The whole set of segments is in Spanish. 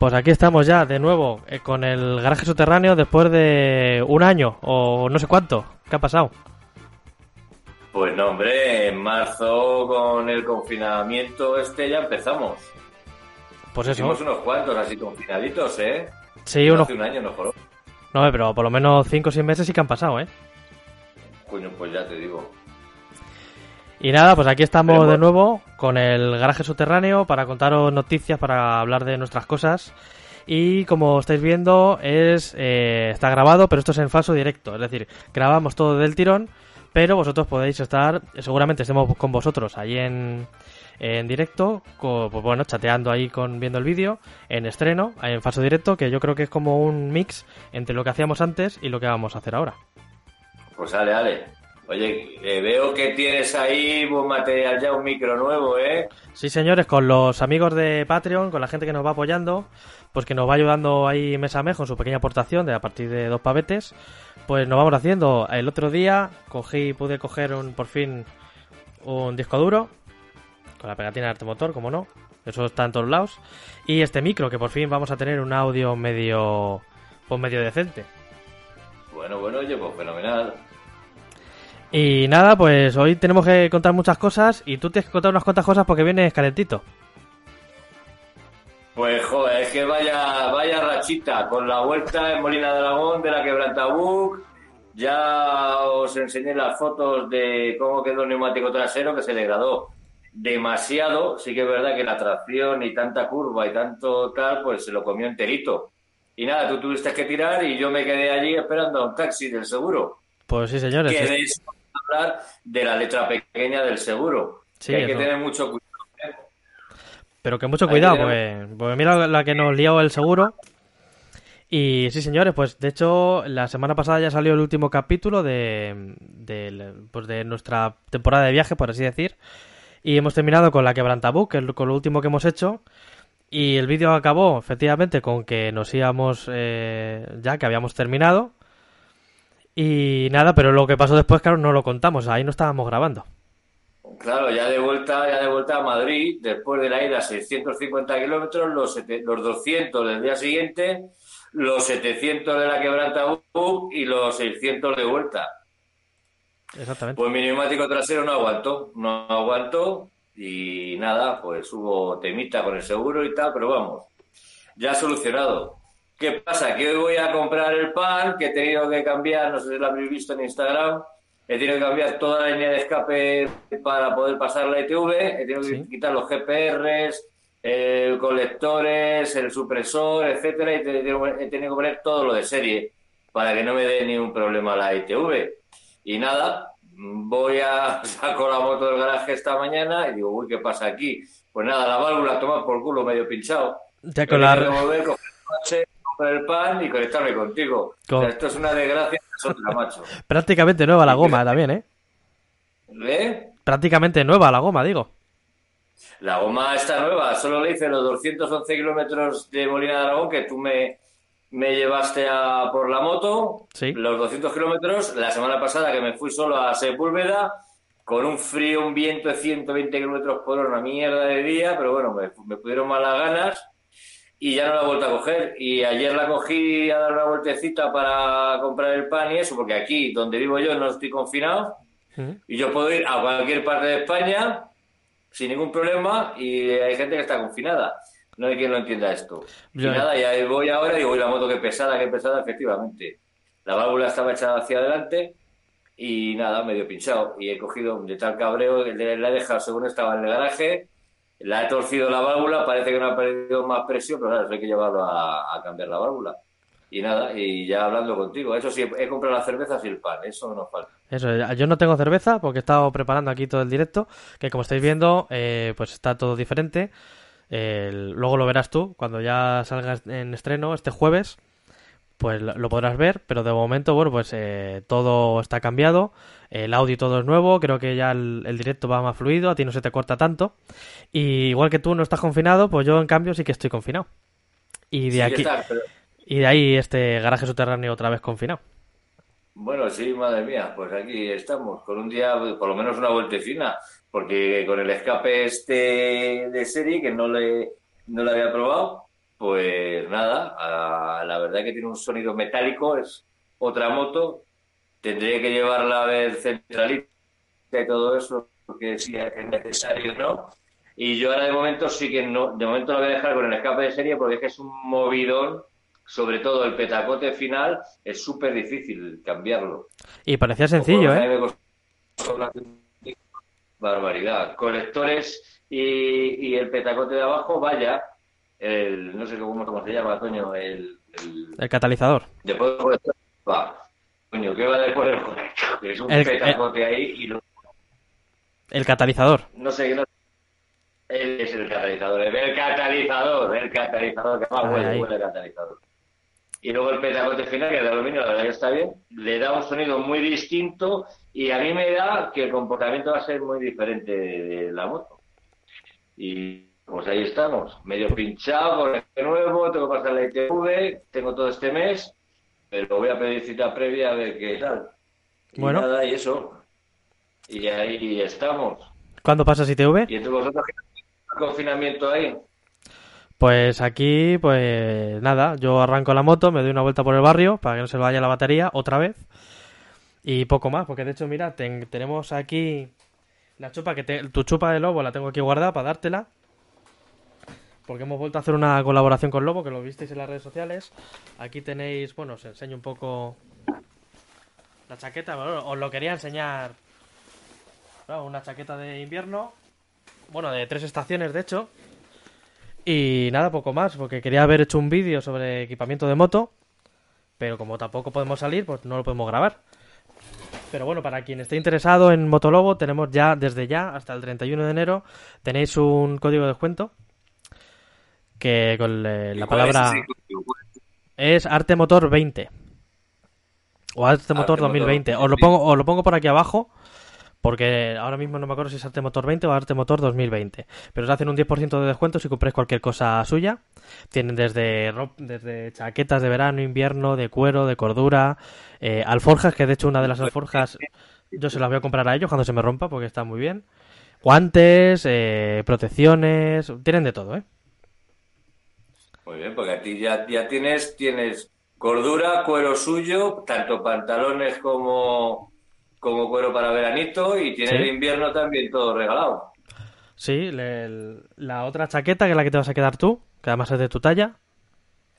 Pues aquí estamos ya de nuevo eh, con el garaje subterráneo después de un año o no sé cuánto. ¿Qué ha pasado? Pues no, hombre, en marzo con el confinamiento este ya empezamos. Pues eso. Hicimos unos cuantos así confinaditos, ¿eh? Sí, No unos... Hace un año no fueron. No, pero por lo menos 5 o 6 meses sí que han pasado, ¿eh? Coño, pues ya te digo. Y nada, pues aquí estamos Pero de nuevo con el garaje subterráneo para contaros noticias, para hablar de nuestras cosas. Y como estáis viendo, es eh, está grabado, pero esto es en falso directo. Es decir, grabamos todo del tirón, pero vosotros podéis estar, seguramente estemos con vosotros allí en, en directo, pues bueno, chateando ahí con viendo el vídeo, en estreno, en falso directo, que yo creo que es como un mix entre lo que hacíamos antes y lo que vamos a hacer ahora. Pues ale, ale. Oye, eh, veo que tienes ahí buen material ya, un micro nuevo, ¿eh? Sí, señores, con los amigos de Patreon, con la gente que nos va apoyando, pues que nos va ayudando ahí mes a mes con su pequeña aportación de a partir de dos pavetes, pues nos vamos haciendo. El otro día cogí, pude coger un, por fin un disco duro, con la pegatina de arte motor, como no, eso está en todos lados, y este micro, que por fin vamos a tener un audio medio, pues medio decente. Bueno, bueno, oye, pues fenomenal. Y nada, pues hoy tenemos que contar muchas cosas y tú tienes que contar unas cuantas cosas porque vienes calentito. Pues joder, es que vaya, vaya rachita, con la vuelta en Molina de Aragón de la Quebrantabuc, ya os enseñé las fotos de cómo quedó el neumático trasero que se degradó demasiado, sí que es verdad que la tracción y tanta curva y tanto tal, pues se lo comió enterito. Y nada, tú tuviste que tirar y yo me quedé allí esperando a un taxi del seguro. Pues sí, señores. Que de eso hablar de la letra pequeña del seguro. Sí, que hay que tener mucho cuidado. Pero que mucho cuidado, que pues, pues mira la que nos lió el seguro. Y sí, señores, pues de hecho la semana pasada ya salió el último capítulo de, de, pues, de nuestra temporada de viaje, por así decir. Y hemos terminado con la quebrantabuc, que es lo- con lo último que hemos hecho. Y el vídeo acabó, efectivamente, con que nos íbamos eh, ya, que habíamos terminado. Y nada, pero lo que pasó después, claro, no lo contamos, ahí no estábamos grabando. Claro, ya de vuelta, ya de vuelta a Madrid, después de la ida 650 kilómetros, los, los 200 del día siguiente, los 700 de la Quebrantabuc y los 600 de vuelta. Exactamente. Pues mi neumático trasero no aguantó, no aguantó y nada, pues hubo temita con el seguro y tal, pero vamos, ya solucionado. ¿Qué pasa? Que hoy voy a comprar el pan, que he tenido que cambiar, no sé si lo habéis visto en Instagram, he tenido que cambiar toda la línea de escape para poder pasar la ITV, he tenido que Sí. quitar los GPRs, eh, colectores, el supresor, etcétera, y he tenido, que poner todo lo de serie para que no me dé ningún problema la ITV. Y nada, voy a saco la moto del garaje esta mañana y digo, uy, ¿qué pasa aquí? Pues nada, la válvula toma por culo medio pinchado. Ya con la, el coche, comprar el pan y conectarme contigo. Con- O sea, esto es una desgracia, es otra, macho. prácticamente nueva la goma también, ¿eh? ¿Eh? Prácticamente nueva la goma, digo. La goma está nueva, solo le hice los 211 kilómetros de Molina de Aragón que tú me, me llevaste a por la moto, Sí. los 200 kilómetros, la semana pasada que me fui solo a Sepúlveda, con un frío, un viento de 120 kilómetros por hora, una mierda de día, pero bueno, me, me pudieron malas ganas y ya no la he vuelto a coger. Y ayer la cogí a dar una vueltecita para comprar el pan y eso, porque aquí, donde vivo yo, no estoy confinado y yo puedo ir a cualquier parte de España sin ningún problema y hay gente que está confinada. No hay quien lo entienda esto. Y nada, ya voy ahora y digo, "Uy, la moto que pesada, que pesada, efectivamente. La válvula estaba echada hacia adelante y nada, medio pinchado. Y he cogido de tal cabreo, que la he dejado según estaba en el garaje, la he torcido la válvula, parece que no ha perdido más presión, pero claro, hay que llevarlo a, cambiar la válvula. Y nada, y ya hablando contigo. Eso sí, he comprado las cervezas y el pan, eso no falta. Eso, yo no tengo cerveza porque he estado preparando aquí todo el directo, que como estáis viendo, eh, pues está todo diferente. El- luego lo verás tú cuando ya salgas en estreno este jueves, pues lo, podrás ver, pero de momento, bueno, pues eh, todo está cambiado, el audio todo es nuevo, creo que ya el, el directo va más fluido, a ti no se te corta tanto. Y igual que tú no estás confinado, pues yo en cambio sí que estoy confinado. Y de Sí aquí pero- y de ahí este garaje subterráneo otra vez confinado. Bueno, sí, madre mía, pues aquí estamos, con un día, por lo menos una vueltecina, porque con el escape este de serie, que no le, no le había probado, pues nada, a- la verdad que tiene un sonido metálico, es otra moto. Tendría que llevarla a ver centralita y todo eso, porque sí es necesario, ¿no? Y yo ahora de momento sí que no, de momento la voy a dejar con el escape de serie porque es que es un movidón, sobre todo el petacote final, es súper difícil cambiarlo. Y parecía sencillo, ¿eh? una Barbaridad. Colectores y, y el petacote de abajo, vaya, el, no sé cómo, cómo se llama, coño, el, el El catalizador. después va. Coño, ¿qué va después del colector? Que es un El- petacote ahí y lo- El catalizador. no sé, no él es el catalizador, el catalizador, el catalizador, que más Ahí, huele, el catalizador. Y luego el petacote final, que es de aluminio, la verdad que está bien, le da un sonido muy distinto y a mí me da que el comportamiento va a ser muy diferente de, de la moto. Y pues ahí estamos, medio pinchado con este nuevo, tengo que pasar la ITV, tengo todo este mes, pero voy a pedir cita previa a ver qué tal. Y Bueno. nada, y eso. Y ahí estamos. ¿Cuándo pasas ITV? ¿Y entre vosotros qué confinamiento ahí? Pues aquí, pues nada, yo arranco la moto, me doy una vuelta por el barrio para que no se vaya la batería otra vez. Y poco más, porque de hecho, mira, ten- tenemos aquí la chupa que te- tu chupa de lobo la tengo aquí guardada para dártela. Porque hemos vuelto a hacer una colaboración con Lobo, que lo visteis en las redes sociales. Aquí tenéis, bueno, os enseño un poco la chaqueta. Bueno, os lo quería enseñar. Una chaqueta de invierno. Bueno, de tres estaciones, de hecho. Y nada, poco más, porque quería haber hecho un vídeo sobre equipamiento de moto, pero como tampoco podemos salir, pues no lo podemos grabar. Pero bueno, para quien esté interesado en Motolobo, tenemos ya, desde ya, hasta el 31 de enero, tenéis un código de descuento, que con eh, la ¿Cuál es palabra es Arte Motor 20. O Arte Motor Motor 2020. Os lo 2020. pongo, os lo pongo por aquí abajo. Porque ahora mismo no me acuerdo si es Arte Motor 20 o Arte Motor 2020. Pero os hacen un 10% de descuento si compráis cualquier cosa suya. Tienen desde chaquetas de verano, invierno, de cuero, de cordura, eh, alforjas, que de hecho una de las alforjas yo se las voy a comprar a ellos cuando se me rompa porque está muy bien. Guantes, eh, protecciones, tienen de todo, ¿eh? Muy bien, porque a ti ya, ya tienes, tienes cordura, cuero suyo, tanto pantalones como, como cuero para veranito y tienes Sí. el invierno también todo regalado. Sí, le- el- la otra chaqueta que es la que te vas a quedar tú, que además es de tu talla,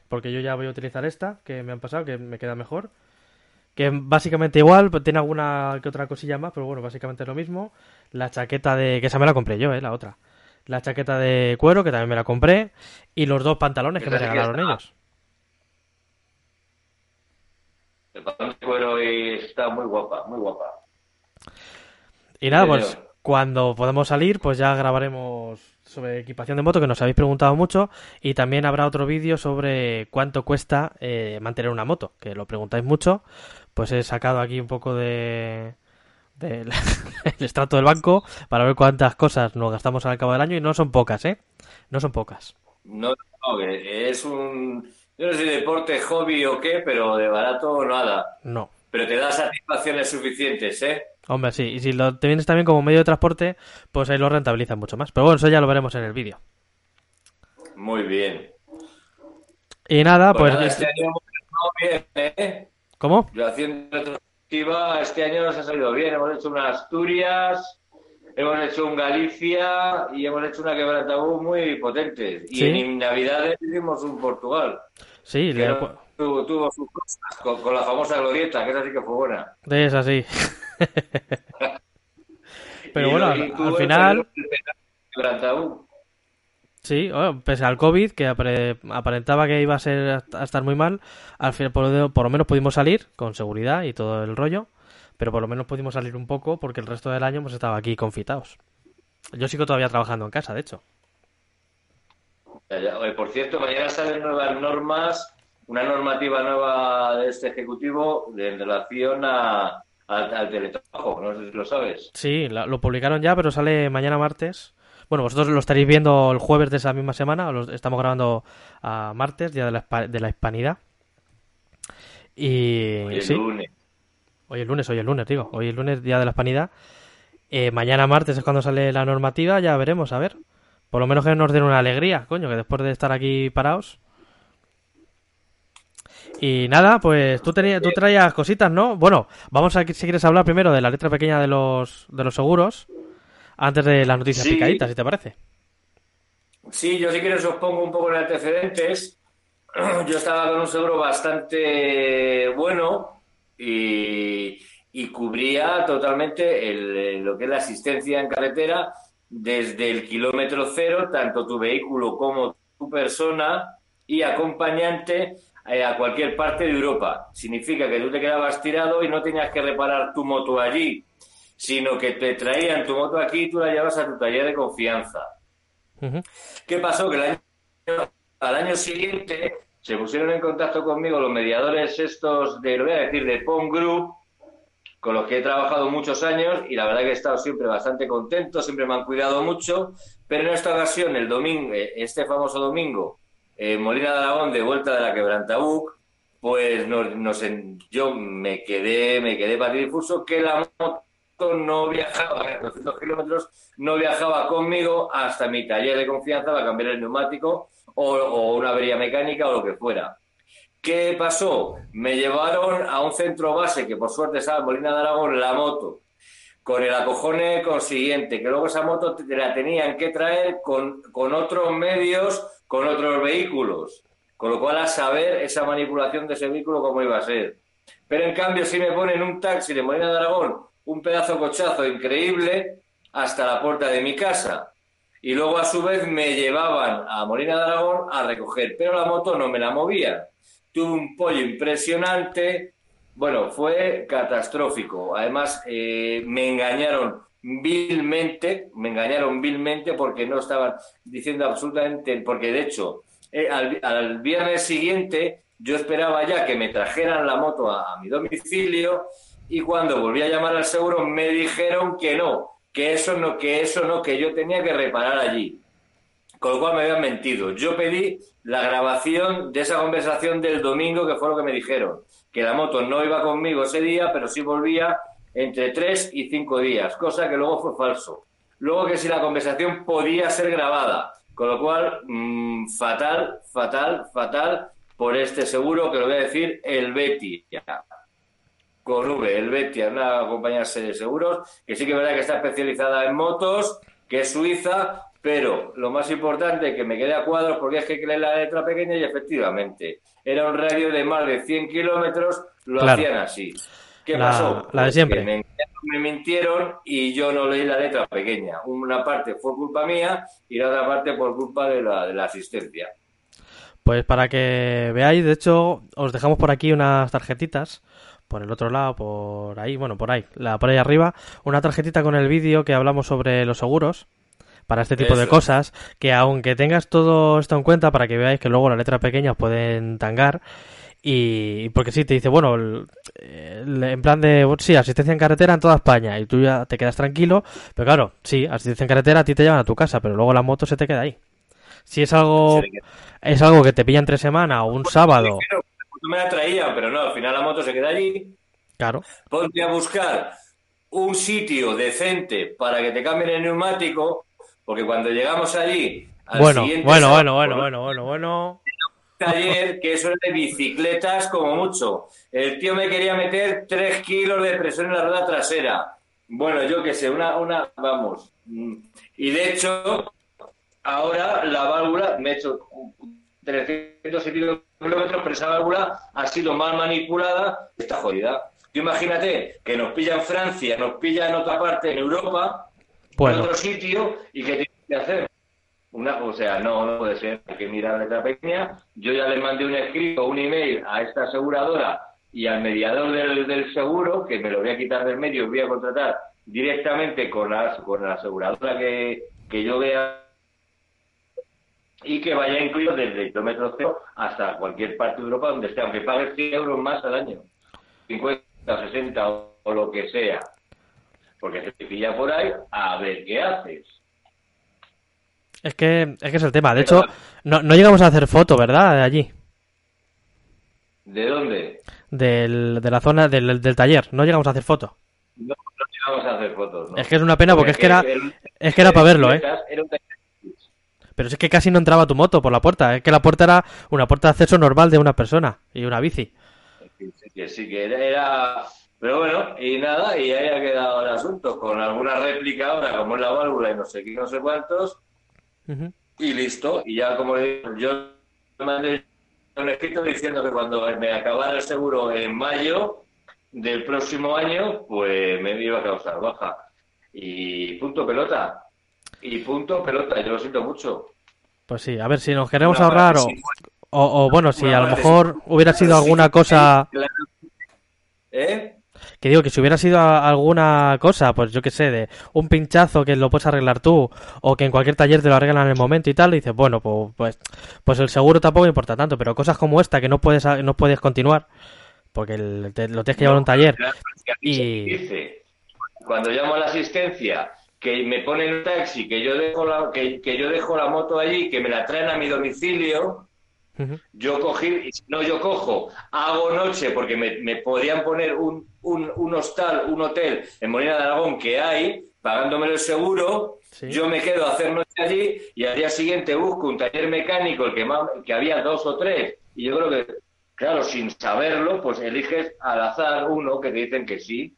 porque yo ya voy a utilizar esta, que me han pasado, que me queda mejor. Que básicamente igual, pues tiene alguna que otra cosilla más, pero bueno, básicamente es lo mismo. La chaqueta de... que esa me la compré yo, eh, la otra. La chaqueta de cuero, que también me la compré. Y los dos pantalones que me que regalaron ellos. El pantalón de cuero y está muy guapa, muy guapa. Y nada, pues cuando podamos salir, pues ya grabaremos sobre equipación de moto, que nos habéis preguntado mucho, y también habrá otro vídeo sobre cuánto cuesta eh, mantener una moto, que lo preguntáis mucho, pues he sacado aquí un poco de del el extracto del banco para ver cuántas cosas nos gastamos al cabo del año y no son pocas, ¿eh? No son pocas. No, es un, yo no sé si deporte, hobby o qué, pero de barato nada. No. Pero te da satisfacciones suficientes, ¿eh? Hombre, sí, y si lo te vienes también como medio de transporte, pues ahí lo rentabilizan mucho más. Pero bueno, eso ya lo veremos en el vídeo. Muy bien. Y nada, Pues pues... nada, este año bien, ¿eh? ¿Cómo? Yo haciendo este año nos ha salido bien. Hemos hecho una Asturias, hemos hecho un Galicia y hemos hecho una quebrantabú muy potente. Y Sí. en Navidades hicimos un Portugal. Sí, Que le- no tuvo, tuvo sus cosas con, con la famosa glorieta, que esa sí que fue buena. es así. Pero Y bueno, al, al el final, Quebrantabú. Sí, bueno, pese al COVID, que apare- aparentaba que iba a ser a estar muy mal, al final por, lo- por lo menos pudimos salir con seguridad y todo el rollo, pero por lo menos pudimos salir un poco porque el resto del año hemos estado aquí confitados. Yo sigo todavía trabajando en casa, de hecho. Oye, Por cierto, mañana salen nuevas normas, una normativa nueva de este Ejecutivo en relación a, al, al teletrabajo. No sé si lo sabes. Sí, lo publicaron ya, pero sale mañana martes. Bueno, vosotros lo estaréis viendo el jueves de esa misma semana, lo estamos grabando a martes, día de la, de la hispanidad. Y Hoy el sí, lunes. hoy el lunes, hoy el lunes, digo, hoy el lunes, día de la hispanidad. Eh, mañana martes es cuando sale la normativa, ya veremos, a ver. Por lo menos que nos den una alegría, coño, que después de estar aquí parados. Y nada, pues tú, tenías, tú traías cositas, ¿no? Bueno, vamos a si quieres hablar primero de la letra pequeña de los, de los seguros, antes de las noticias Sí. picaditas, si te parece. Sí, yo si quieres os pongo un poco en antecedentes. Yo estaba con un seguro bastante bueno y, y cubría totalmente el- lo que es la asistencia en carretera desde el kilómetro cero, tanto tu vehículo como tu persona y acompañante eh, a cualquier parte de Europa. Significa que tú te quedabas tirado y no tenías que reparar tu moto allí, sino que te traían tu moto aquí y tú la llevas a tu taller de confianza. ¿Qué pasó? Que el año, al año siguiente se pusieron en contacto conmigo los mediadores estos de, lo voy a decir, de POM Group, con los que he trabajado muchos años y la verdad que he estado siempre bastante contento, siempre me han cuidado mucho, pero en esta ocasión, el domingo, eh, este famoso domingo, en Molina de Aragón, de vuelta de la Quebrantabuc, pues nos, nos yo me quedé, me quedé patidifuso que la moto no viajaba, a 200 kilómetros, no viajaba conmigo hasta mi taller de confianza para cambiar el neumático o, o una avería mecánica o lo que fuera. ¿Qué pasó? Me llevaron a un centro base que por suerte estaba en Molina de Aragón, la moto, con el acojone consiguiente, que luego esa moto te la tenían que traer con, con otros medios, con otros vehículos. Con lo cual, a saber esa manipulación de ese vehículo cómo iba a ser. Pero en cambio, si me ponen un taxi de Molina de Aragón, un pedazo cochazo increíble, hasta la puerta de mi casa. Y luego, a su vez, me llevaban a Molina de Aragón a recoger, pero la moto no me la movía. Tuve un pollo impresionante. Bueno, fue catastrófico. Además, eh, me engañaron vilmente, me engañaron vilmente porque no estaban diciendo absolutamente, porque de hecho, eh, al, viernes siguiente yo esperaba ya que me trajeran la moto a mi domicilio y cuando volví a llamar al seguro me dijeron que no, que eso no, que eso no, que yo tenía que reparar allí. Con lo cual me habían mentido. Yo pedí la grabación de esa conversación del domingo, que fue lo que me dijeron. Que la moto no iba conmigo ese día, pero sí volvía entre tres y cinco días, cosa que luego fue falso. Luego que si la conversación podía ser grabada. Con lo cual, mmm, fatal, fatal, fatal por este seguro que lo voy a decir, el Betty. Con V, el Betia, una compañía de seguros que sí que es verdad que está especializada en motos, que es suiza, pero lo más importante que me quedé a cuadros porque es que leer la letra pequeña y efectivamente era un radio de más de 100 kilómetros, lo Claro. hacían así. ¿Qué La- pasó? la de Pues siempre. Me, me mintieron y yo no leí la letra pequeña. Una parte fue culpa mía y la otra parte por culpa de la, de la asistencia. Pues para que veáis, de hecho, os dejamos por aquí unas tarjetitas. Por el otro lado, por ahí, bueno, por ahí, la por ahí arriba, una tarjetita con el vídeo que hablamos sobre los seguros para este tipo de cosas, que aunque tengas todo esto en cuenta para que veáis que luego las letras pequeñas pueden tangar y porque sí te dice, bueno, el- el- en plan de, sí, asistencia en carretera en toda España y tú ya te quedas tranquilo, pero claro, sí, asistencia en carretera a ti te llevan a tu casa, pero luego la moto se te queda ahí. Si es algo es algo que te pilla entre semana o un sábado, Pero, me la traían, pero no, al final la moto se queda allí. claro, ponte a buscar un sitio decente para que te cambien el neumático, porque cuando llegamos allí al bueno, siguiente bueno, sábado, bueno, bueno, bueno, bueno, bueno, taller, que eso era de bicicletas como mucho. El tío me quería meter 3 kilos de presión en la rueda trasera. Bueno, yo qué sé, una, una, vamos. Mm. Y de hecho, ahora la válvula, me he hecho 300 y pico kilómetros, pero esa válvula ha sido mal manipulada, está jodida. Tú imagínate que nos pilla en Francia, nos pilla en otra parte, en Europa, en otro sitio, y ¿qué tienes que hacer? Una, o sea, no, no puede ser, hay que mirar la letra pequeña. Yo ya le mandé un escrito, un email a esta aseguradora y al mediador del, del seguro, que me lo voy a quitar del medio voy a contratar directamente con la, con la aseguradora que, que yo vea y que vaya incluido desde el kilómetro cero hasta cualquier parte de Europa donde esté, aunque pagues 100 euros más al año, 50, 60 o, o lo que sea, porque se te pilla por ahí a ver qué haces. es que es que es el tema. De hecho, no, no llegamos a hacer foto, ¿verdad? De allí, ¿De dónde? del, de la zona del, del taller, no llegamos a hacer foto. No, no llegamos a hacer fotos. ¿no? Es que es una pena porque es que era el- es que era para verlo, ¿eh? Era un taller- Pero es que casi no entraba tu moto por la puerta. Es que la puerta era una puerta de acceso normal de una persona y una bici. Sí, que sí, que era, era- Pero bueno, y nada, y ahí ha quedado el asunto, con alguna réplica ahora, como es la válvula y no sé qué, no sé cuántos, y listo. Y ya como le digo, yo mandé un escrito diciendo que cuando me acabara el seguro en mayo del próximo año, pues me iba a causar baja. Y punto pelota. Y punto pelota, yo lo siento mucho. Pues sí, a ver si nos queremos ahorrar o, o, o, bueno, si a lo mejor hubiera sido alguna cosa. ¿Eh? que digo que si hubiera sido alguna cosa, pues yo qué sé, de un pinchazo que lo puedes arreglar tú o que en cualquier taller te lo arreglan en el momento y tal, y dices, bueno, pues, pues, pues el seguro tampoco importa tanto, pero cosas como esta que no puedes, no puedes continuar porque el- te- lo tienes que llevar a un taller Y- dice, cuando llamo a la asistencia, que me ponen un taxi, que yo dejo la, que, que yo dejo la moto allí, que me la traen a mi domicilio, Ujú. yo cogí, y si no yo cojo, hago noche, porque me, me podían poner un, un, un hostal, un hotel en Molina de Aragón que hay, pagándome el seguro, Sí. yo me quedo a hacer noche allí y al día siguiente busco un taller mecánico, el que, más, que había dos o tres, y yo creo que, claro, sin saberlo, pues eliges al azar uno que te dicen que sí.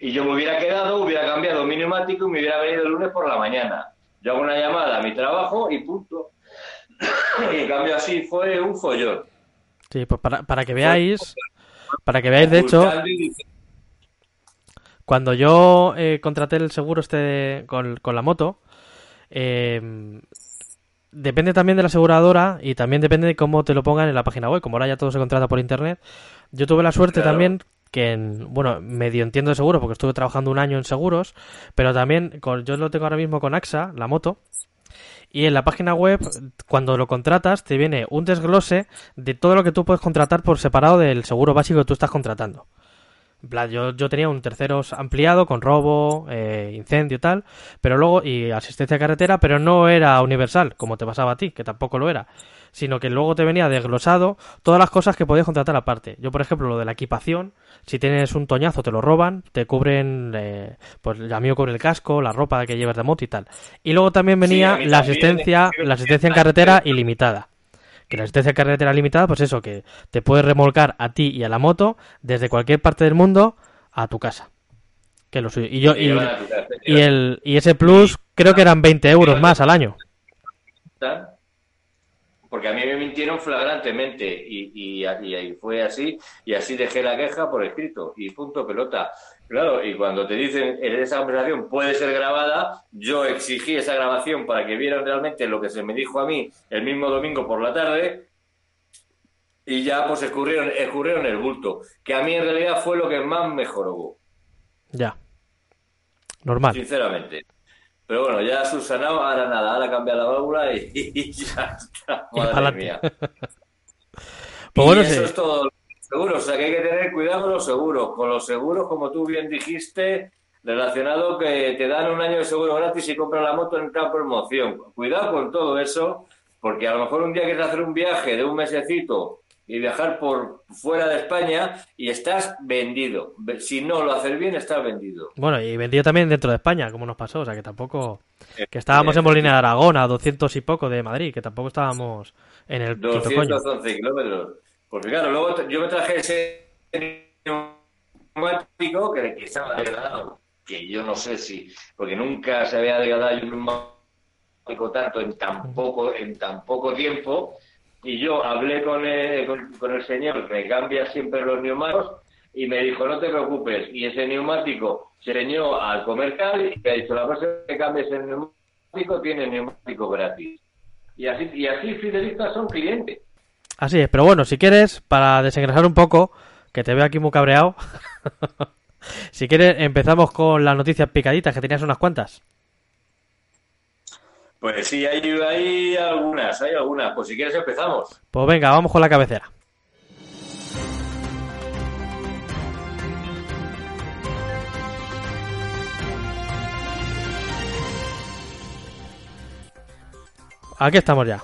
Y yo me hubiera quedado, hubiera cambiado mi neumático y me hubiera venido el lunes por la mañana. Yo hago una llamada a mi trabajo y punto. y en cambio así fue un follón. Sí, pues para, para que veáis, para que veáis, de hecho, Cuando yo eh, contraté el seguro este de- con, con la moto, eh, depende también de la aseguradora y también depende de cómo te lo pongan en la página web. Como ahora ya todo se contrata por internet, yo tuve la suerte Claro. también que, en, bueno, medio entiendo de seguro porque estuve trabajando un año en seguros, pero también con, yo lo tengo ahora mismo con AXA, la moto. Y en la página web, cuando lo contratas, te viene un desglose de todo lo que tú puedes contratar por separado del seguro básico que tú estás contratando. Yo, yo tenía un terceros ampliado con robo, eh, incendio y tal, pero luego, y asistencia a carretera, pero no era universal, como te pasaba a ti, que tampoco lo era, sino que luego te venía desglosado todas las cosas que podías contratar aparte. Yo, por ejemplo, lo de la equipación, si tienes un toñazo te lo roban, te cubren, eh, pues a mí me cubre el casco, la ropa que llevas de moto y tal. Y luego también venía la asistencia, la asistencia en carretera ilimitada. Que la asistencia en carretera limitada, pues eso, que te puedes remolcar a ti y a la moto desde cualquier parte del mundo a tu casa. Que lo suyo. Y yo, y, el, y ese plus creo que eran 20 euros más al año. Porque a mí me mintieron flagrantemente y, y, fue así y así dejé la queja por escrito y punto pelota. Claro, y cuando te dicen en esa conversación puede ser grabada, yo exigí esa grabación para que vieran realmente lo que se me dijo a mí el mismo domingo por la tarde y ya pues escurrieron, escurrieron el bulto, que a mí en realidad fue lo que más me jorobó, Ya. Normal. sinceramente. Pero bueno, ya subsanado, ahora nada, ahora cambia la válvula y, y ya está, Y madre mía. Pues y bueno, eso sí. es todo los seguros, o sea que hay que tener cuidado con los seguros, con los seguros, como tú bien dijiste, relacionado que te dan un año de seguro gratis y compras la moto en cada promoción. Cuidado con todo eso, porque a lo mejor un día quieres hacer un viaje de un mesecito y viajar por fuera de España y estás vendido. Si no lo haces bien, estás vendido. Bueno, y vendido también dentro de España, como nos pasó. O sea, que tampoco. Que estábamos en Molina de Aragón, a 200 y poco de Madrid, que tampoco estábamos en el quinto coño. 211 kilómetros. Porque claro, luego yo me traje ese neumático que, que estaba degradado, que yo no sé si, porque nunca se había degradado un neumático tanto en tan poco, en tan poco tiempo, y yo hablé con el, con, el señor me cambia siempre los neumáticos y me dijo, no te preocupes, y ese neumático se enseñó al comercial y me ha dicho, la próxima vez que cambies el neumático, tiene neumático gratis. Y así, y así fidelistas son clientes. Así es, pero bueno, si quieres, para desengrasar un poco, que te veo aquí muy cabreado. si quieres, empezamos con las noticias picaditas, que tenías unas cuantas. Pues sí, hay, hay algunas, hay algunas. Pues si quieres empezamos. Pues venga, vamos con la cabecera. Aquí estamos ya.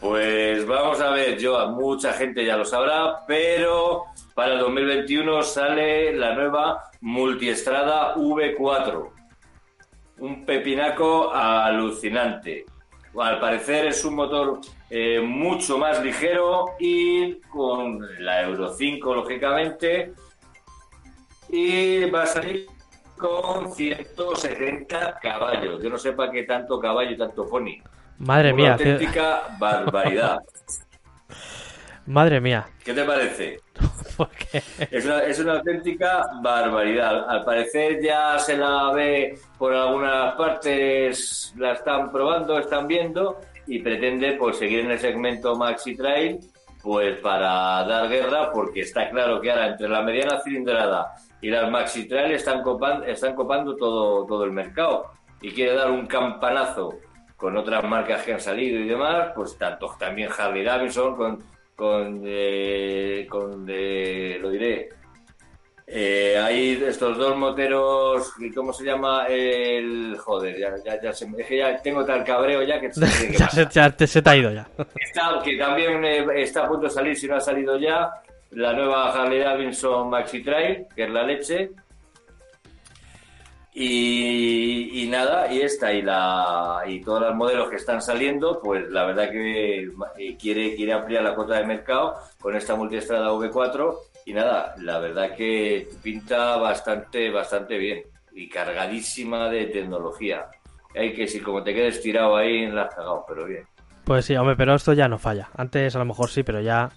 Pues vamos a ver, yo mucha gente ya lo sabrá, pero para el 2021 sale la nueva multiestrada V4. Un pepinaco alucinante. Al parecer es un motor eh, mucho más ligero y con la Euro 5, lógicamente, y va a salir con 170 caballos. Yo no sé para qué tanto caballo y tanto pony. Madre Una mía. auténtica barbaridad. Madre mía. ¿Qué te parece? ¿Por qué? Es una, es una auténtica barbaridad. Al parecer ya se la ve por algunas partes, la están probando, están viendo y pretende pues seguir en el segmento Maxi Trail pues para dar guerra porque está claro que ahora entre la mediana cilindrada y las Maxi Trail están copando, están copando todo, todo el mercado y quiere dar un campanazo con otras marcas que han salido y demás, pues tanto también Harley Davidson con con, eh, con eh, lo diré. Eh, hay estos dos moteros cómo se llama el joder ya, ya, ya se me que ya tengo tal cabreo ya que, ya, se, ya te- se te ha ido ya. Está- que también eh, está a punto de salir si no ha salido ya la nueva Harley Davidson Maxi Trail que es la leche y, y nada, y esta y la y todos los modelos que están saliendo, pues la verdad que eh, quiere, quiere ampliar la cuota de mercado con esta multiestrada V4 y nada, la verdad que pinta bastante, bastante bien y cargadísima de tecnología. Hay que si como te quedes tirado ahí, la has cagado, pero bien. Pues sí, hombre, pero esto ya no falla. Antes a lo mejor sí, pero ya,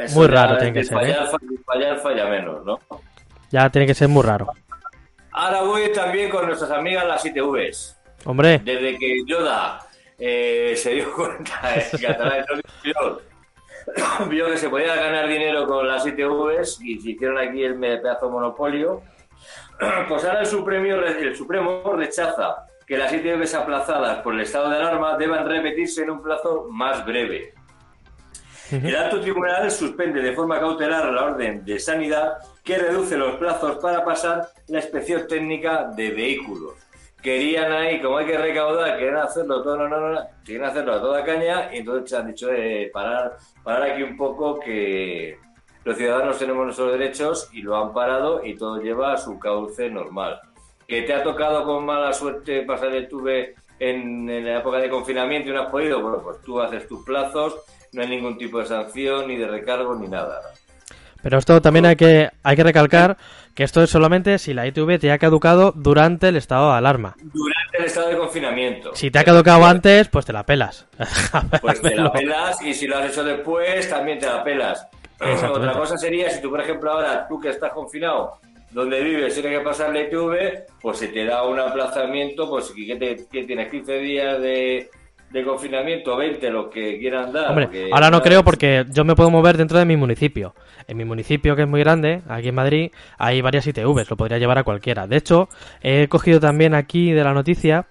Eso Muy raro tiene que ser, fallar, fallar, fallar, falla menos, ¿no? ya tiene que ser muy raro. Ahora voy también con nuestras amigas las ITVs. Hombre, Desde que Yoda eh, se dio cuenta en catalán vio, vio que se podía ganar dinero con las ITVs y se hicieron aquí el pedazo monopolio, pues ahora el Supremo, el Supremo rechaza que las ITVs aplazadas por el estado de alarma deban repetirse en un plazo más breve. El alto tribunal suspende de forma cautelar la orden de sanidad que reduce los plazos para pasar la inspección técnica de vehículos. Querían ahí, como hay que recaudar, quieren hacerlo todo, no, no, no, quieren hacerlo a toda caña y entonces han dicho eh, parar, parar aquí un poco que los ciudadanos tenemos nuestros derechos y lo han parado y todo lleva a su cauce normal. Que te ha tocado con mala suerte pasar el tube en, en la época de confinamiento y no has podido, bueno, pues tú haces tus plazos, no hay ningún tipo de sanción, ni de recargo, ni nada. pero esto también hay que, hay que recalcar que esto es solamente si la ITV te ha caducado durante el estado de alarma. Durante el estado de confinamiento. Si te ha caducado antes, pues te la pelas. Pues te la pelas y si lo has hecho después, también te la pelas. Otra cosa sería si tú, por ejemplo, ahora tú que estás confinado, donde vives, tienes que pasar la ITV, pues se te da un aplazamiento, pues que, te, que tienes 15 días de, de confinamiento, 20, lo que quieran dar. Hombre, porque- ahora no creo porque yo me puedo mover dentro de mi municipio. En mi municipio, que es muy grande, aquí en Madrid, hay varias ITVs, lo podría llevar a cualquiera. De hecho, he cogido también aquí de la noticia,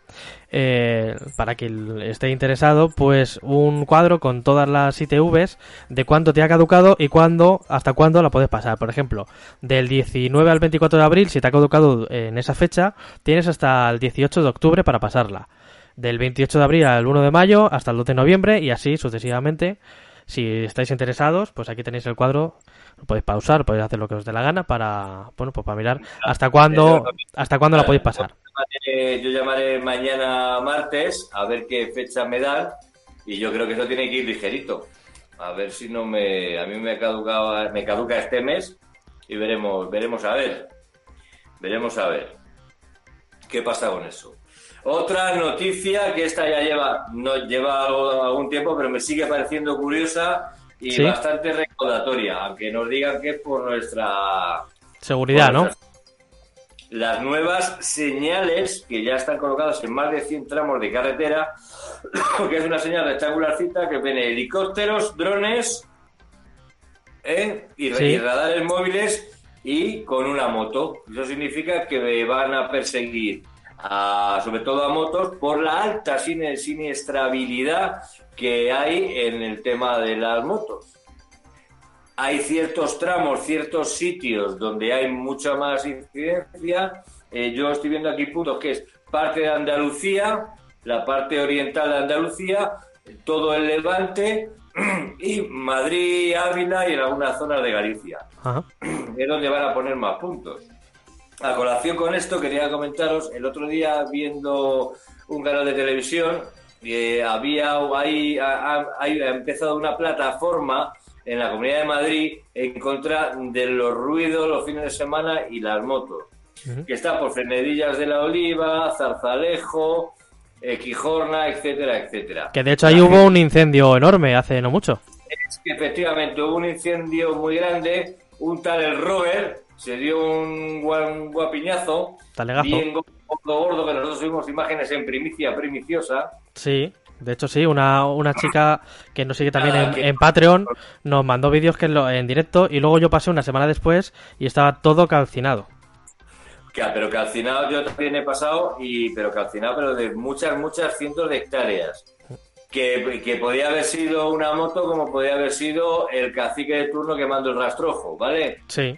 eh, para quien esté interesado, pues un cuadro con todas las ITVs de cuánto te ha caducado y cuándo, hasta cuándo la puedes pasar. Por ejemplo, del 19 al 24 de abril, si te ha caducado en esa fecha, tienes hasta el 18 de octubre para pasarla del 28 de abril al 1 de mayo hasta el 2 de noviembre y así sucesivamente. Si estáis interesados, pues aquí tenéis el cuadro, lo podéis pausar, podéis hacer lo que os dé la gana para, bueno, pues para mirar hasta cuándo, hasta cuándo la podéis pasar. Yo llamaré mañana martes a ver qué fecha me dan y yo creo que eso tiene que ir ligerito. A ver si no me... A mí me caduca, me caduca este mes y veremos, veremos a ver. Veremos a ver. ¿Qué pasa con eso? Otra noticia que esta ya lleva, no lleva algo- algún tiempo, pero me sigue pareciendo curiosa y ¿Sí? bastante recaudatoria, aunque nos digan que es por nuestra Seguridad, ¿no? Las nuevas señales que ya están colocadas en más de 100 tramos de carretera, que es una señal rectangularcita que viene helicópteros, drones ¿eh? y, Sí. y radares móviles y con una moto. Eso significa que van a perseguir a- sobre todo a motos por la alta siniestrabilidad que hay en el tema de las motos hay ciertos tramos, ciertos sitios donde hay mucha más incidencia. Eh, yo estoy viendo aquí puntos que es parte de Andalucía, la parte oriental de Andalucía, todo el Levante y Madrid, Ávila y en algunas zonas de Galicia. Ajá. Es donde van a poner más puntos. A colación con esto quería comentaros, el otro día viendo un canal de televisión, eh, había ahí ha, empezado una plataforma en la Comunidad de Madrid en contra de los ruidos los fines de semana y las motos, que está por Frenedillas de la Oliva, Zarzalejo, eh, Quijorna, etcétera, etcétera. Que de hecho ahí hubo un incendio enorme hace no mucho. Es que efectivamente hubo un incendio muy grande, un tal el Robert se dio un, un guapiñazo, Talegazo. bien gordo, gordo, que nosotros subimos imágenes en primicia primiciosa. Sí, de hecho sí, una, una chica que nos sigue también Ah, en, Patreon nos mandó vídeos que en, lo- en directo y luego yo pasé una semana después y estaba todo calcinado. Pero calcinado yo también he pasado, y, pero calcinado, pero de muchas, muchas cientos de hectáreas. Que, que podía haber sido una moto como podía haber sido el cacique de turno quemando el rastrojo, ¿vale? Sí,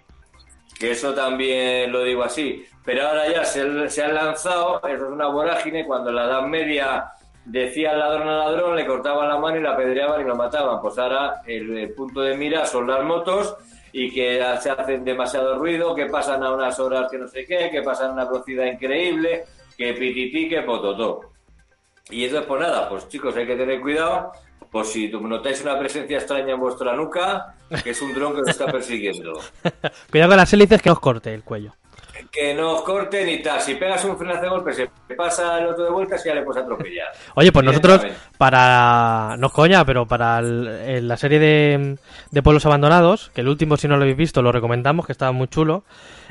que eso también lo digo así. Pero ahora ya se, se han lanzado, eso es una vorágine, cuando en la Edad Media decía ladrón a ladrón, le cortaban la mano y la apedreaban y lo mataban. Pues ahora el, eh, punto de mira son las motos y que se hacen demasiado ruido, que pasan a unas horas que no sé qué, que pasan a una velocidad increíble, que pitití, que pototó. Y eso es por nada, pues chicos, hay que tener cuidado, por si notáis una presencia extraña en vuestra nuca, que es un dron que os está persiguiendo. cuidado con las hélices que os corte el cuello. que no os corten y tal. Si pegas un frenazo de golpe, se pasa el otro de vuelta, si ya le puedes atropellar. Oye, pues nosotros, para. No es coña, pero para el- la serie de, de Pueblos Abandonados, que el último, si no lo habéis visto, lo recomendamos, que estaba muy chulo.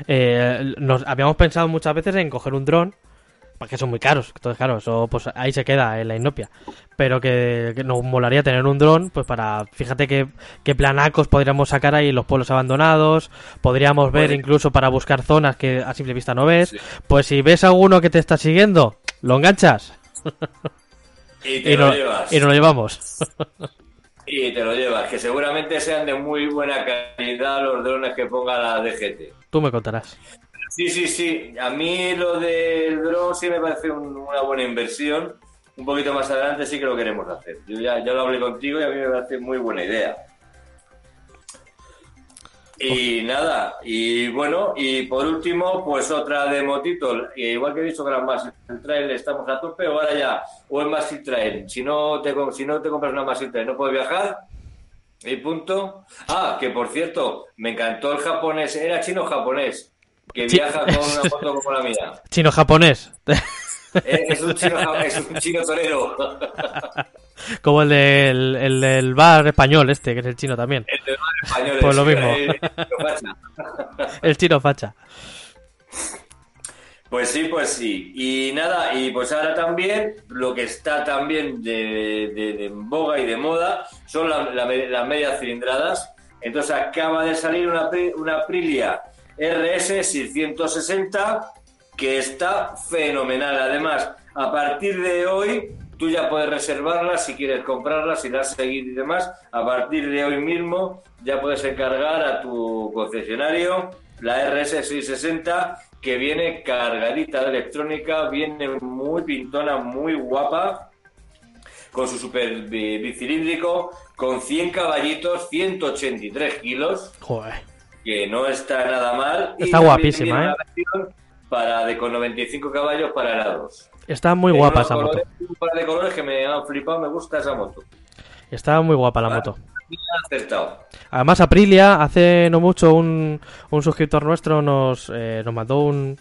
eh, nos habíamos pensado muchas veces en coger un dron, porque son muy caros. Entonces, claro, eso pues ahí se queda en la inopia. Pero que, que nos molaría tener un dron, pues para. Fíjate qué, qué planacos podríamos sacar ahí en los pueblos abandonados. Podríamos ver Puede. incluso para buscar zonas que a simple vista no ves. Sí. Pues si ves alguno que te está siguiendo, lo enganchas Y te y, lo no- llevas. y nos lo llevamos. Y te lo llevas. Que seguramente sean de muy buena calidad los drones que ponga la DGT. Tú me contarás. Sí, sí, sí. A mí lo del dron sí me parece un- una buena inversión. Un poquito más adelante sí que lo queremos hacer. Yo ya, ya lo hablé contigo y a mí me parece muy buena idea. Y nada, y bueno, y por último, pues otra de motito, eh, igual que he dicho que las Maxi Trail estamos a tope, o ahora ya, o en Maxi Trail, si no te, si no te compras una Maxi Trail no puedes viajar, y punto. Ah, que por cierto, me encantó el japonés, era chino japonés, que viaja con una moto como la mía. Chino-japonés. Eh, Es un chino, es un chino torero. Como el del, el del bar español este, que es el chino también. El de los españoles. Pues lo mismo. Eh, lo pasa. El chino facha. Pues sí, pues sí. Y nada, y pues ahora también lo que está también de, de- boga y de moda son la- la me- las medias cilindradas. Entonces acaba de salir una, una Aprilia RS 660 que está fenomenal. Además, a partir de hoy tú ya puedes reservarla si quieres comprarla, si la has seguido y demás. A partir de hoy mismo ya puedes encargar a tu concesionario la RS 660 que viene cargadita de electrónica, viene muy pintona, muy guapa, con su super bi- bicilíndrico, con 100 caballitos, 183 kilos, Joder. Que no está nada mal. Está guapísima, ¿eh? versión Para de con 95 caballos para helados. Está muy guapa esa moto. Un par de colores que me han flipado, me gusta esa moto. Está muy guapa la Ah. moto. Acertado. Además, Aprilia, hace no mucho un, un suscriptor nuestro nos, eh, nos mandó un,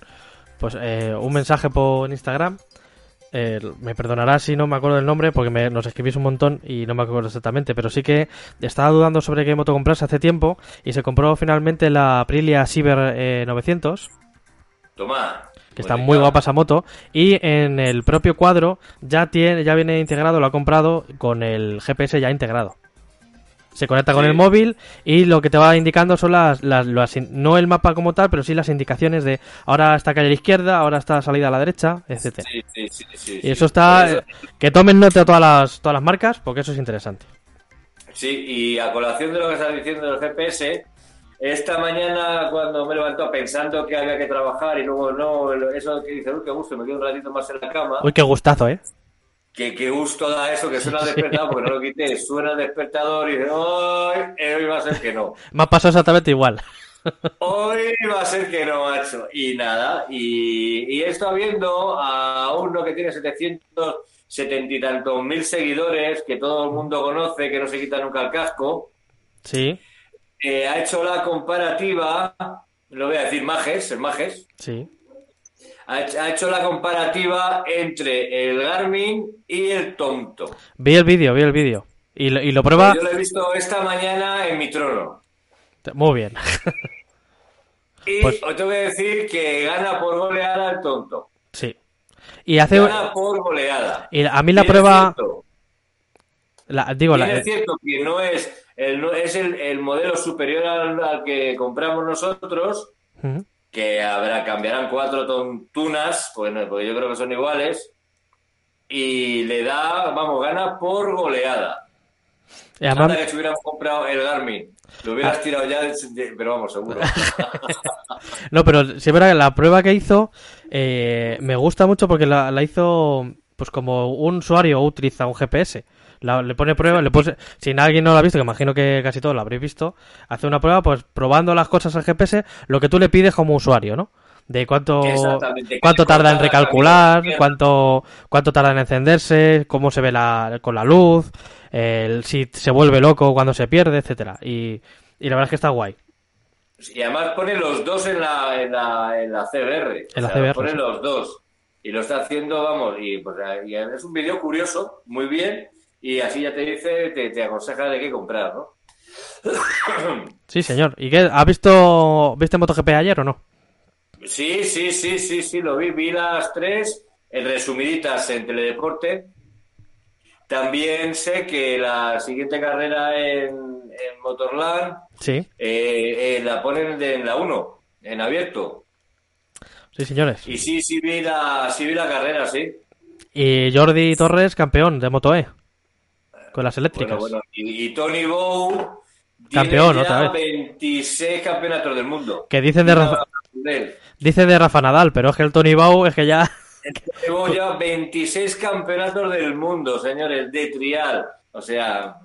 pues, eh, un mensaje por Instagram. Eh, me perdonará si no me acuerdo del nombre porque me- nos escribís un montón y no me acuerdo exactamente, pero sí que estaba dudando sobre qué moto comprarse hace tiempo y se compró finalmente la Aprilia Cyber eh, 900 Toma. que está Pues muy venga. guapa esa moto y en el propio cuadro ya tiene ya viene integrado lo ha comprado con el GPS ya integrado se conecta con Sí. el móvil y lo que te va indicando son las, las, las no el mapa como tal pero sí las indicaciones de ahora está calle a la izquierda ahora está salida a la derecha etcétera. Sí, sí, y eso está eso- eh, que tomen nota todas las todas las marcas porque eso es interesante. Sí, y a colación de lo que estás diciendo del GPS, esta mañana cuando me he levantado pensando que había que trabajar y luego no, eso que dice, uy, qué gusto, me quedo un ratito más en la cama, uy qué gustazo eh que qué gusto da eso, que suena despertador, porque no lo quité, suena el despertador y eh, Hoy va a ser que no. me ha pasado exactamente igual Hoy va a ser que no, macho. Y nada, y, y he estado viendo a uno que tiene 770 y tantos mil seguidores, que todo el mundo conoce, que no se quita nunca el casco. Sí, Eh, ha hecho la comparativa, lo voy a decir Majes, el Majes, sí. Ha hecho, la comparativa entre el Garmin y el Tonto. Vi el vídeo, vi el vídeo. Y lo, y lo prueba Yo lo he visto esta mañana en mi trono. muy bien. Y Pues- os tengo que decir que gana por goleada el Tonto. Sí. Y hace... Gana por goleada. Y a mí la prueba... la- digo, la, es cierto que no es el, no- es el, el modelo superior al, al que compramos nosotros, Ujú. Que habrá, cambiarán cuatro tontunas, pues no, porque yo creo que son iguales, y le da, vamos, gana por goleada. Y además- que si hubiéramos comprado el Garmin, lo hubieras Ah. tirado ya, pero vamos, seguro. No, pero sí es verdad que la prueba que hizo eh, me gusta mucho porque la, la hizo pues como un usuario utiliza un GPS. La- le pone prueba, le pone, si alguien no lo ha visto, que imagino que casi todos lo habréis visto, hace una prueba pues probando las cosas al GPS, lo que tú le pides como usuario, ¿no? De cuánto, cuánto tarda en recalcular, cuánto, cuánto tarda en encenderse, cómo se ve la, con la luz, el- si se vuelve loco cuando se pierde, etcétera. Y, y la verdad es que está guay. Y además pone los dos en la, en la, en la CBR. En la O sea, CBR, Pone sí. los dos. Y lo está haciendo, vamos, y, pues, y es un vídeo curioso, muy bien, y así ya te dice, te, te aconseja de qué comprar, ¿no? Sí, señor. ¿Y qué? ¿Has visto, viste MotoGP ayer o no? Sí, sí, sí, sí, sí, lo vi. Vi las tres en resumiditas en Teledeporte. También sé que la siguiente carrera en, en Motorland Sí, eh, eh, la ponen de- en la 1, en abierto. sí, señores. Y sí, sí vi la, sí vi la carrera, sí. Y Jordi Torres, campeón de Moto E. Con las eléctricas. Bueno, bueno. Y, y Tony Bow Campeón, ya otra vez. 26 campeonatos del mundo. Que dicen de Rafa, dice de Rafa Nadal, pero es que el Tony Bau es que ya. Llevo ya 26 campeonatos del mundo, señores, de trial. O sea,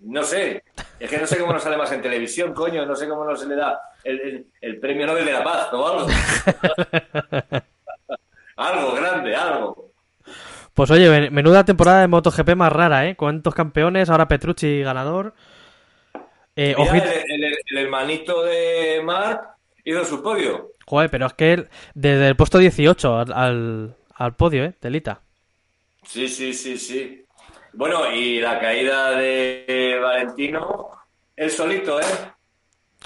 no sé. Es que no sé cómo nos sale más en televisión, coño. No sé cómo no se le da el, el- el premio Nobel de la Paz o algo. algo grande, algo. Pues oye, men- menuda temporada de MotoGP más rara, ¿eh? ¿Cuántos campeones? Ahora Petrucci ganador. Eh, Mira, ojito- el, el- el hermanito de Mark hizo su podio. Joder, pero es que él, desde el puesto 18 al, al, al podio, ¿eh? Telita. Sí, sí, sí, sí. Bueno, y la caída de Valentino, él solito, ¿eh?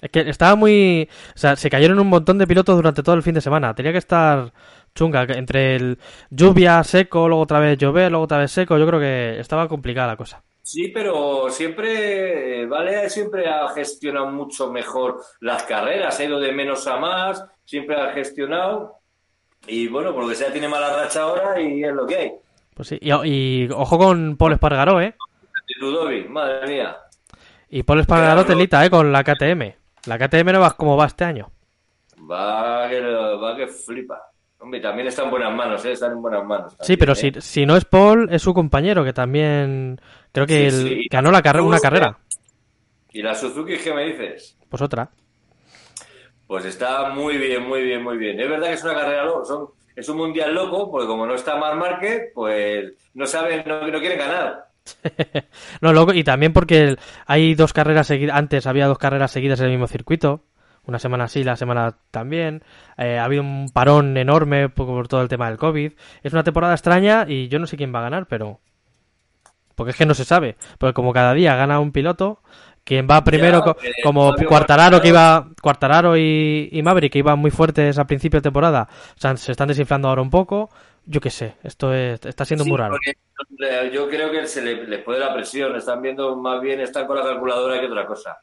Es que estaba muy... O sea, se cayeron un montón de pilotos durante todo el fin de semana. Tenía que estar chunga. Entre el lluvia, seco, luego otra vez llover, luego otra vez seco. Yo creo que estaba complicada la cosa. Sí, pero siempre, Vale, siempre ha gestionado mucho mejor las carreras, ha ido de menos a más, siempre ha gestionado. Y bueno, por lo que sea, tiene mala racha ahora y es lo que hay. Pues sí. Y, y ojo con Paul Espargaró, ¿eh? Ludovic, madre mía. Y Paul Espargaró telita, ¿eh? Con la KTM. La KTM no va como va este año. Va que, va que flipa. Hombre, también está en buenas manos, ¿eh? Están en buenas manos. Sí, pero ¿eh? si, si no es Paul, es su compañero, que también creo que Sí, sí. ganó la carre- una carrera. ¿Y la Suzuki qué me dices? Pues otra. Pues está muy bien, muy bien, muy bien. Es verdad que es una carrera loco, son, es un mundial loco, porque como no está Mar Márquez, pues no saben, no, no quieren ganar. No, loco, y también porque hay dos carreras seguidas, antes había dos carreras seguidas en el mismo circuito, una semana sí, la semana también, eh, ha habido un parón enorme por, todo el tema del COVID, es una temporada extraña y yo no sé quién va a ganar, pero... Porque es que no se sabe, porque como cada día gana un piloto, quien va primero, eh, como Cuartararo que iba, Cuartararo y, y Maverick que iban muy fuertes al principio de temporada, o sea, se están desinflando ahora un poco, yo qué sé, esto es- está siendo Sí, muy raro. yo creo que se le, les puede la presión, están viendo más bien, están con la calculadora que otra cosa.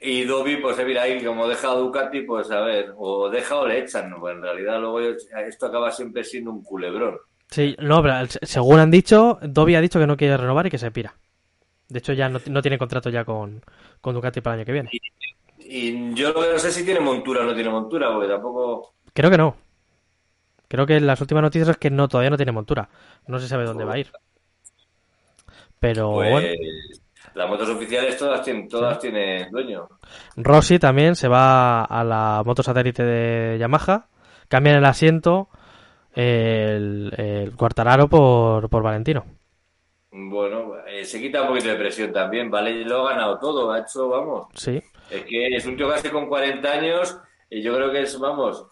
Y Dobby, pues mira, ahí como deja a Ducati, pues a ver, o deja o le echan, ¿no? Pues en realidad luego esto acaba siempre siendo un culebrón. Sí, no, pero según han dicho, Dobby ha dicho que no quiere renovar y que se pira. De hecho, ya no, no tiene contrato ya con, con Ducati para el año que viene. Y yo lo que no sé si tiene montura o no tiene montura, porque tampoco... Creo que no. Creo que las últimas noticias es que no, todavía no tiene montura. No se sabe dónde va a ir. Pero Pues, bueno, Las motos oficiales todas tienen, todas tienen dueño. Rossi también se va a la moto satélite de Yamaha, cambian el asiento el, el Cuartararo por, por Valentino. Bueno, eh, se quita un poquito de presión también, ¿vale? Lo ha ganado todo, ha hecho, vamos. Sí. Es que es un tío casi con 40 años y yo creo que es, vamos.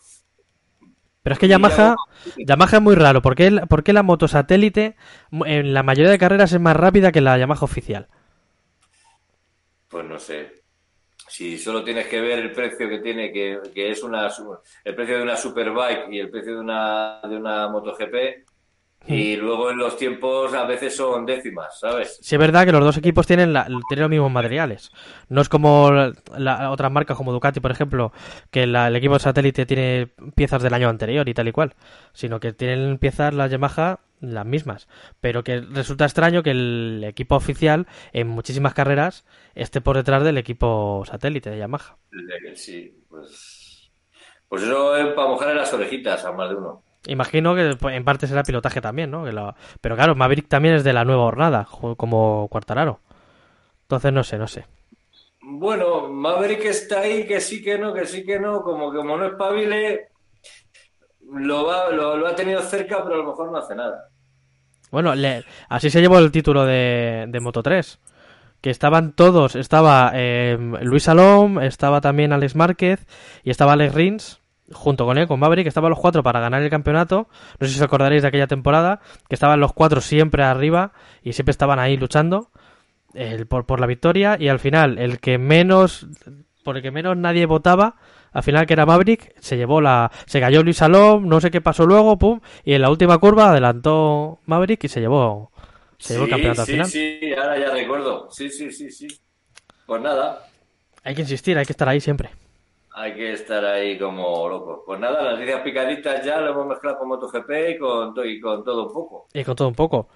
Pero es que Yamaha, Yamaha es muy raro. ¿Por qué, por qué la moto satélite en la mayoría de carreras es más rápida que la Yamaha oficial? Pues no sé. Si solo tienes que ver el precio que tiene, que, que es una el precio de una Superbike y el precio de una, de una MotoGP, y luego en los tiempos a veces son décimas, ¿sabes? Sí, es verdad que los dos equipos tienen, la, tienen los mismos materiales. No es como la, otras marcas como Ducati, por ejemplo, que el equipo satélite tiene piezas del año anterior y tal y cual. Sino que tienen piezas la Yamaha las mismas. Pero que resulta extraño que el equipo oficial en muchísimas carreras esté por detrás del equipo satélite de Yamaha. Sí, pues. Pues eso es para mojar en las orejitas a más de uno. Imagino que pues, en parte será pilotaje también, ¿no? Pero claro, Maverick también es de la nueva hornada, como Cuartararo. Entonces no sé, no sé. Bueno, Maverick está ahí, que sí, que no, que sí, que no, como que como no es pabile, lo, va, lo, ha tenido cerca, pero a lo mejor no hace nada. Bueno, así se llevó el título de, de Moto 3. Que estaban todos, estaba eh, Luis Salom, estaba también Alex Márquez y estaba Alex Rins junto con él, con Maverick, estaban los cuatro para ganar el campeonato. No sé si os acordaréis de aquella temporada, que estaban los cuatro siempre arriba y siempre estaban ahí luchando por, por la victoria. Y al final, el que menos, por el que menos nadie votaba, al final que era Maverick, se llevó la, se cayó Luis Salom, no sé qué pasó luego, pum, y en la última curva adelantó Maverick y se llevó, se llevó el campeonato al final. Sí, sí, ahora ya recuerdo. Sí, sí, sí, sí. Pues nada. Hay que insistir, hay que estar ahí siempre. Hay que estar ahí como loco. Pues nada, las ideas picaditas ya lo hemos mezclado con MotoGP y con, y con todo un poco. Y con todo un poco.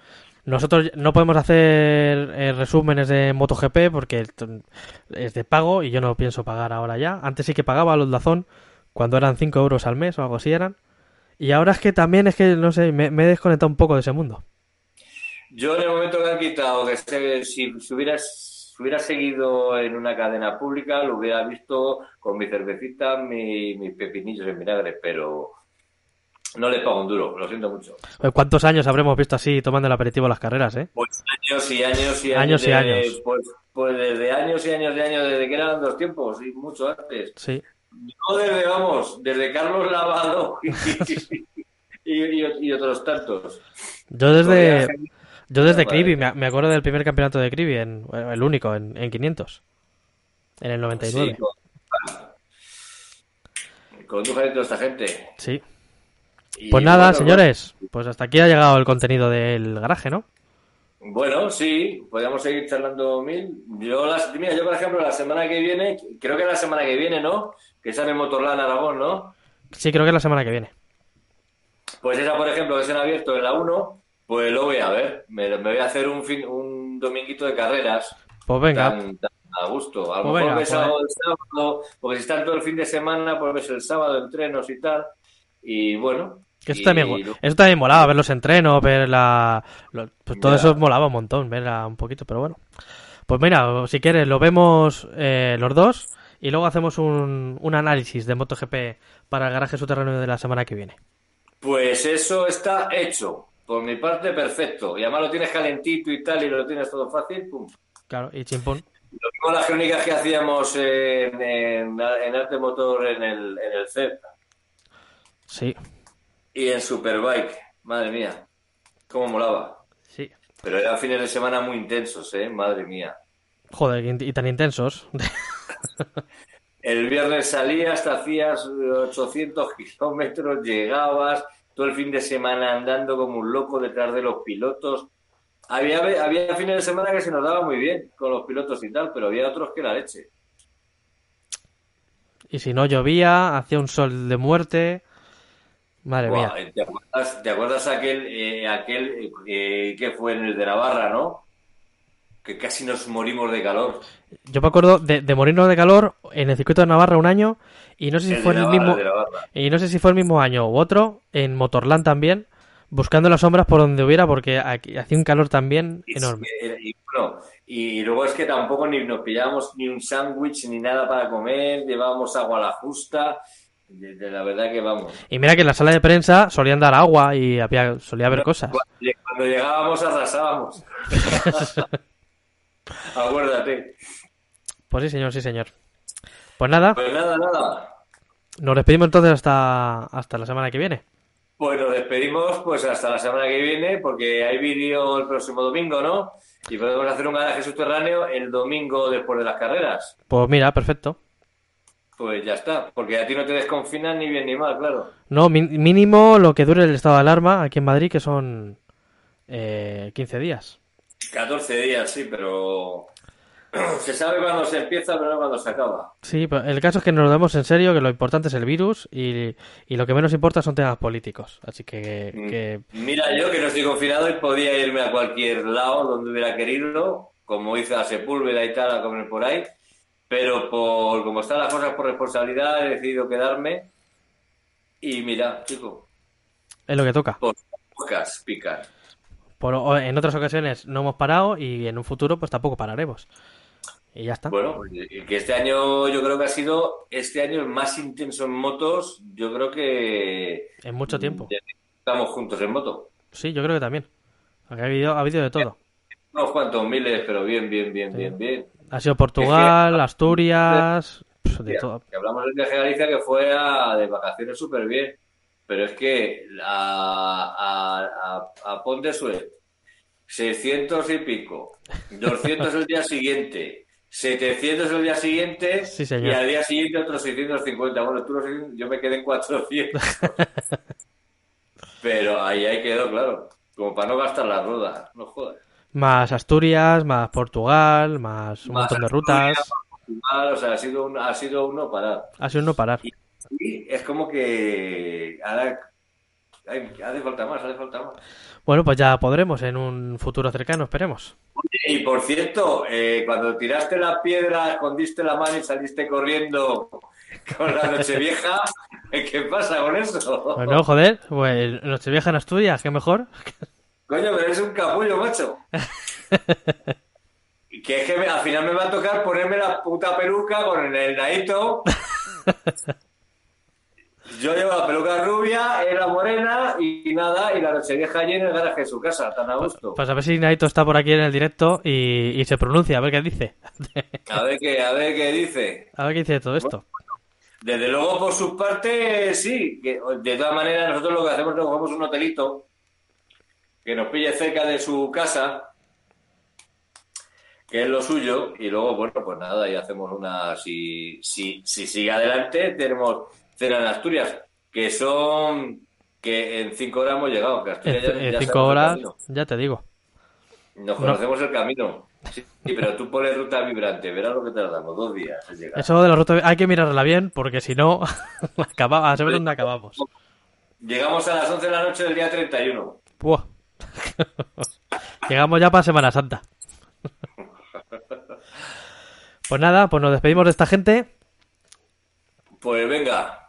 Nosotros no podemos hacer eh, resúmenes de MotoGP porque es de pago y yo no pienso pagar ahora ya. Antes sí que pagaba los Dazón cuando eran 5 euros al mes o algo así eran. Y ahora es que también es que, no sé, me, he desconectado un poco de ese mundo. Yo en el momento que han quitado, que si, si hubieras hubiera seguido en una cadena pública, lo hubiera visto con mi cervecita, mi, mis pepinillos en vinagre, pero no le pago un duro, lo siento mucho. ¿Cuántos años habremos visto así tomando el aperitivo las carreras, eh? Pues años y años y años. y años. Pues, pues, desde años y años y años, desde que eran dos tiempos y mucho antes. Sí. No desde, vamos, desde Carlos Lavado y, otros tantos. Yo desde... Yo desde Cribi, me, acuerdo del primer campeonato de Cribi, en, el único, en, 500. En el 99. Sí, toda esta gente. Sí. pues nada, señores. Pues hasta aquí ha llegado el contenido del garaje, ¿no? Bueno, sí, podríamos seguir charlando mil. Yo, las, mira, yo por ejemplo, la semana que viene, creo que es la semana que viene, ¿no? Que sale Motorland Aragón, ¿no? Sí, creo que es la semana que viene. Pues esa, por ejemplo, que es en abierto en la 1, pues lo voy a ver. Me, voy a hacer un, fin, un dominguito de carreras. Pues venga. a gusto. A lo pues mejor ves pues. el sábado, porque si están todo el fin de semana, pues ves el sábado entrenos y tal. Y bueno. Eso, también, eso también molaba, ver los entrenos, ver la. pues todo eso molaba un montón, ver un poquito, pero bueno. Pues mira, si quieres, lo vemos eh, los dos y luego hacemos un, un análisis de MotoGP para el garaje subterráneo de la semana que viene. Pues eso está hecho. Por mi parte, perfecto. Y además lo tienes calentito y tal, y lo tienes todo fácil, pum. Claro, y chimpón. Lo mismo las crónicas que hacíamos en, en, Arte Motor en el, en el CEP. Sí. Y en Superbike. Madre mía. Cómo molaba. Sí. Pero eran fines de semana muy intensos, ¿eh? Madre mía. Joder, y tan intensos. el viernes salías, te hacías 800 kilómetros, llegabas, todo el fin de semana andando como un loco detrás de los pilotos. Había, había fines de semana que se nos daba muy bien con los pilotos y tal, pero había otros que la leche. Y si no llovía, hacía un sol de muerte. Madre mía. ¿Te acuerdas, aquel, eh, aquel eh, que fue en el de Navarra, no? Que casi nos morimos de calor. Yo me acuerdo de, de morirnos de calor en el circuito de Navarra un año y no sé si fue el mismo y no sé si fue el mismo año u otro en Motorland también. Buscando las sombras por donde hubiera, porque aquí hacía un calor también Y, enorme. y- bueno, y luego es que tampoco ni nos pillábamos ni un sándwich ni nada para comer, llevábamos agua a la justa. De, de la verdad que vamos. Y mira que en la sala de prensa solían dar agua y había, solía haber cosas. Cuando llegábamos arrasábamos. Acuérdate. Pues sí, señor, sí, señor. Pues nada, Pues nada, nada. nos despedimos entonces hasta, hasta la semana que viene. Pues nos despedimos pues hasta la semana que viene porque hay vídeo el próximo domingo, ¿no? Y podemos hacer un garaje subterráneo el domingo después de las carreras. Pues mira, perfecto. Pues ya está, porque a ti no te desconfinan ni bien ni mal, claro. No, mínimo lo que dure el estado de alarma aquí en Madrid, que son eh, 15 días. 14 días, sí, pero se sabe cuándo se empieza, pero no cuándo se acaba. Sí, pero el caso es que nos lo demos en serio, que lo importante es el virus y, y lo que menos importa son temas políticos. Así que, Mm. que Mira, yo que no estoy confinado y podía irme a cualquier lado donde hubiera querido, como hice a Sepúlveda y tal, a comer por ahí, pero por como están las cosas por responsabilidad he decidido quedarme y mira, chico, es lo que toca. por pocas picas. Por, en otras ocasiones no hemos parado y en un futuro pues tampoco pararemos. Y ya está. Bueno, que este año yo creo que ha sido este año el más intenso en motos, yo creo que En mucho tiempo. estamos juntos en moto. Sí, yo creo que también. Porque ha habido, ha habido de todo. Unos cuantos miles, pero bien, bien, bien, Sí. bien, bien. Ha sido Portugal, Asturias, de todo. Que hablamos del viaje a Galicia que fue a- de vacaciones súper bien, pero es que a, a, a, a Pont de Suez, 600 y pico, 200 el día siguiente, 700 el día siguiente Sí, y al día siguiente otros 650. Bueno, tú los 600, yo me quedé en 400. pero ahí, ahí quedó, claro, como para no gastar la rueda, no jodas. Más Asturias, más Portugal, más un Más montón de Asturias, rutas. O sea, ha sido un, ha sido uno parar. Ha sido un no parar. Y es como que ahora ay, hace falta más, hace falta más. Bueno, pues ya podremos en un futuro cercano, esperemos. Y por cierto, eh, cuando tiraste la piedra, escondiste la mano y saliste corriendo con la Nochevieja, ¿qué pasa con eso? Bueno, joder, pues Nochevieja en Asturias, qué mejor. Coño, pero eres un capullo, macho. Que es que me- al final me va a tocar ponerme la puta peluca con el naito. Yo llevo la peluca rubia, era morena y nada, y la Nochevieja allí en el garaje de su casa, tan a gusto. Pues a ver si Naito está por aquí en el directo y, y se pronuncia, a ver qué dice. A ver qué, a ver qué dice. A ver qué dice de todo esto. Desde luego, por su parte, sí. Que, de todas maneras, nosotros lo que hacemos es que cogemos un hotelito que nos pille cerca de su casa, que es lo suyo, y luego, bueno, pues nada, y hacemos una. Si, si, si sigue adelante, tenemos cena en Asturias, que son. que en cinco horas hemos llegado. Que En, Asturias ya- en ya cinco horas, ya te digo. Nos conocemos el camino. Sí, pero tú pones ruta vibrante, verás lo que tardamos, dos días en llegar. Eso de la ruta hay que mirarla bien porque si no, acaba, a saber dónde acabamos. Llegamos a las 11 de la noche del día 31. Buah. Llegamos ya para Semana Santa. Pues nada, pues nos despedimos de esta gente Pues venga,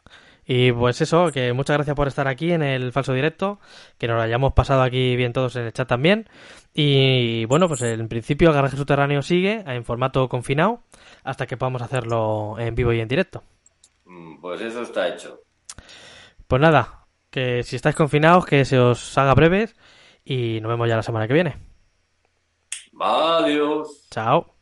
y pues eso, que muchas gracias por estar aquí en el falso directo, que nos lo hayamos pasado aquí bien todos en el chat también. Y bueno, pues en principio el garaje subterráneo sigue en formato confinado hasta que podamos hacerlo en vivo y en directo. Mm, pues eso está hecho. Pues nada, que si estáis confinados que se os haga breves y nos vemos ya la semana que viene. Adiós. Chao.